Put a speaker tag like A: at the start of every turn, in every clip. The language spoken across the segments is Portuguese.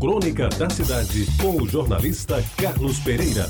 A: Crônica da Cidade, com o jornalista Carlos Pereira.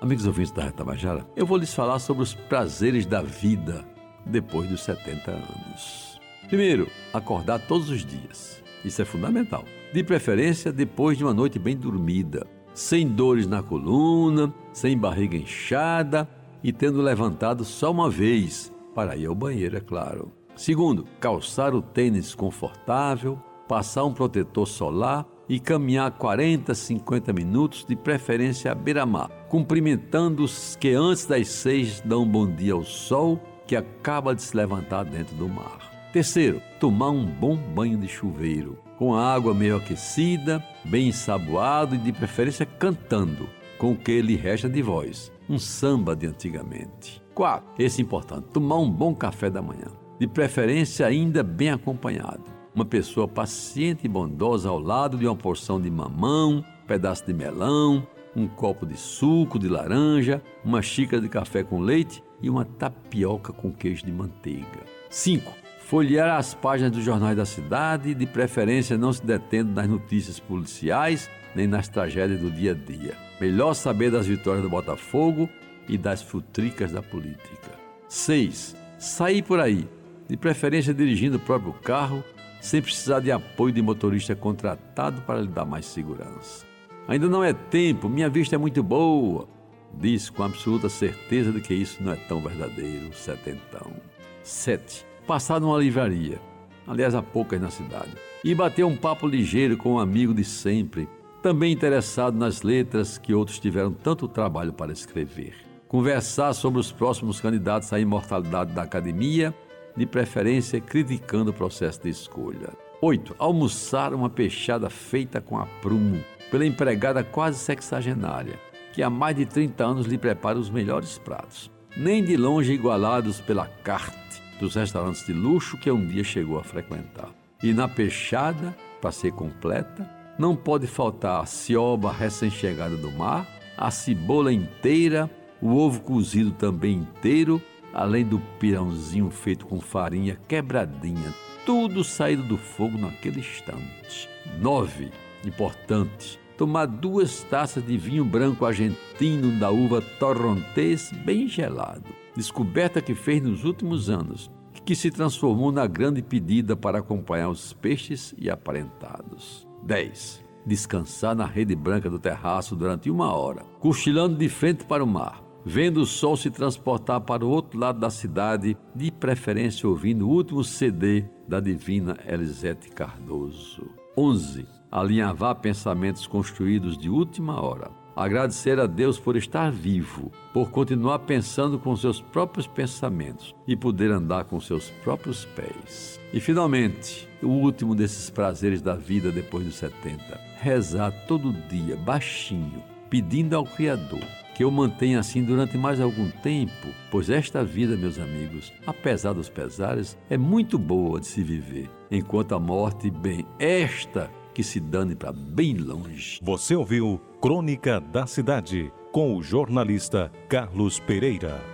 B: Amigos ouvintes da Retabajara, eu vou lhes falar sobre os prazeres da vida depois dos 70 anos. Primeiro, acordar todos os dias. Isso é fundamental. De preferência, depois de uma noite bem dormida, sem dores na coluna, sem barriga inchada e tendo levantado só uma vez para ir ao banheiro, é claro. Segundo, calçar o tênis confortável, passar um protetor solar e caminhar 40, 50 minutos, de preferência à beira-mar, cumprimentando os que antes das seis dão um bom dia ao sol que acaba de se levantar dentro do mar. Terceiro, tomar um bom banho de chuveiro, com a água meio aquecida, bem ensaboado e de preferência cantando, com o que lhe resta de voz, um samba de antigamente. 4. Esse é importante, tomar um bom café da manhã, de preferência ainda bem acompanhado. Uma pessoa paciente e bondosa ao lado de uma porção de mamão, pedaço de melão, um copo de suco de laranja, uma xícara de café com leite e uma tapioca com queijo de manteiga. 5. Folhear as páginas dos jornais da cidade, de preferência não se detendo nas notícias policiais nem nas tragédias do dia a dia. Melhor saber das vitórias do Botafogo e das futricas da política. 6. Sair por aí, de preferência dirigindo o próprio carro, sem precisar de apoio de motorista contratado para lhe dar mais segurança. Ainda não é tempo, minha vista é muito boa, diz com absoluta certeza de que isso não é tão verdadeiro, setentão. 7. Passar numa livraria, aliás há poucas na cidade, e bater um papo ligeiro com um amigo de sempre, também interessado nas letras que outros tiveram tanto trabalho para escrever conversar sobre os próximos candidatos à imortalidade da academia, de preferência criticando o processo de escolha. 8. Almoçar uma peixada feita com aprumo pela empregada quase sexagenária, que há mais de 30 anos lhe prepara os melhores pratos, nem de longe igualados pela carte dos restaurantes de luxo que um dia chegou a frequentar. E na peixada, para ser completa, não pode faltar a cioba recém-chegada do mar, a cebola inteira o ovo cozido também inteiro, além do pirãozinho feito com farinha quebradinha, tudo saído do fogo naquele instante. 9. Importante. Tomar duas taças de vinho branco argentino da uva Torrontés bem gelado, descoberta que fez nos últimos anos, que se transformou na grande pedida para acompanhar os peixes e aparentados. 10. Descansar na rede branca do terraço durante uma hora, cochilando de frente para o mar vendo o sol se transportar para o outro lado da cidade, de preferência ouvindo o último CD da divina Elisete Cardoso. 11. Alinhavar pensamentos construídos de última hora. Agradecer a Deus por estar vivo, por continuar pensando com seus próprios pensamentos e poder andar com seus próprios pés. E finalmente, o último desses prazeres da vida depois dos 70, rezar todo dia, baixinho, pedindo ao Criador que eu mantenha assim durante mais algum tempo, pois esta vida, meus amigos, apesar dos pesares, é muito boa de se viver, enquanto a morte, bem, esta que se dane para bem longe.
A: Você ouviu Crônica da Cidade com o jornalista Carlos Pereira.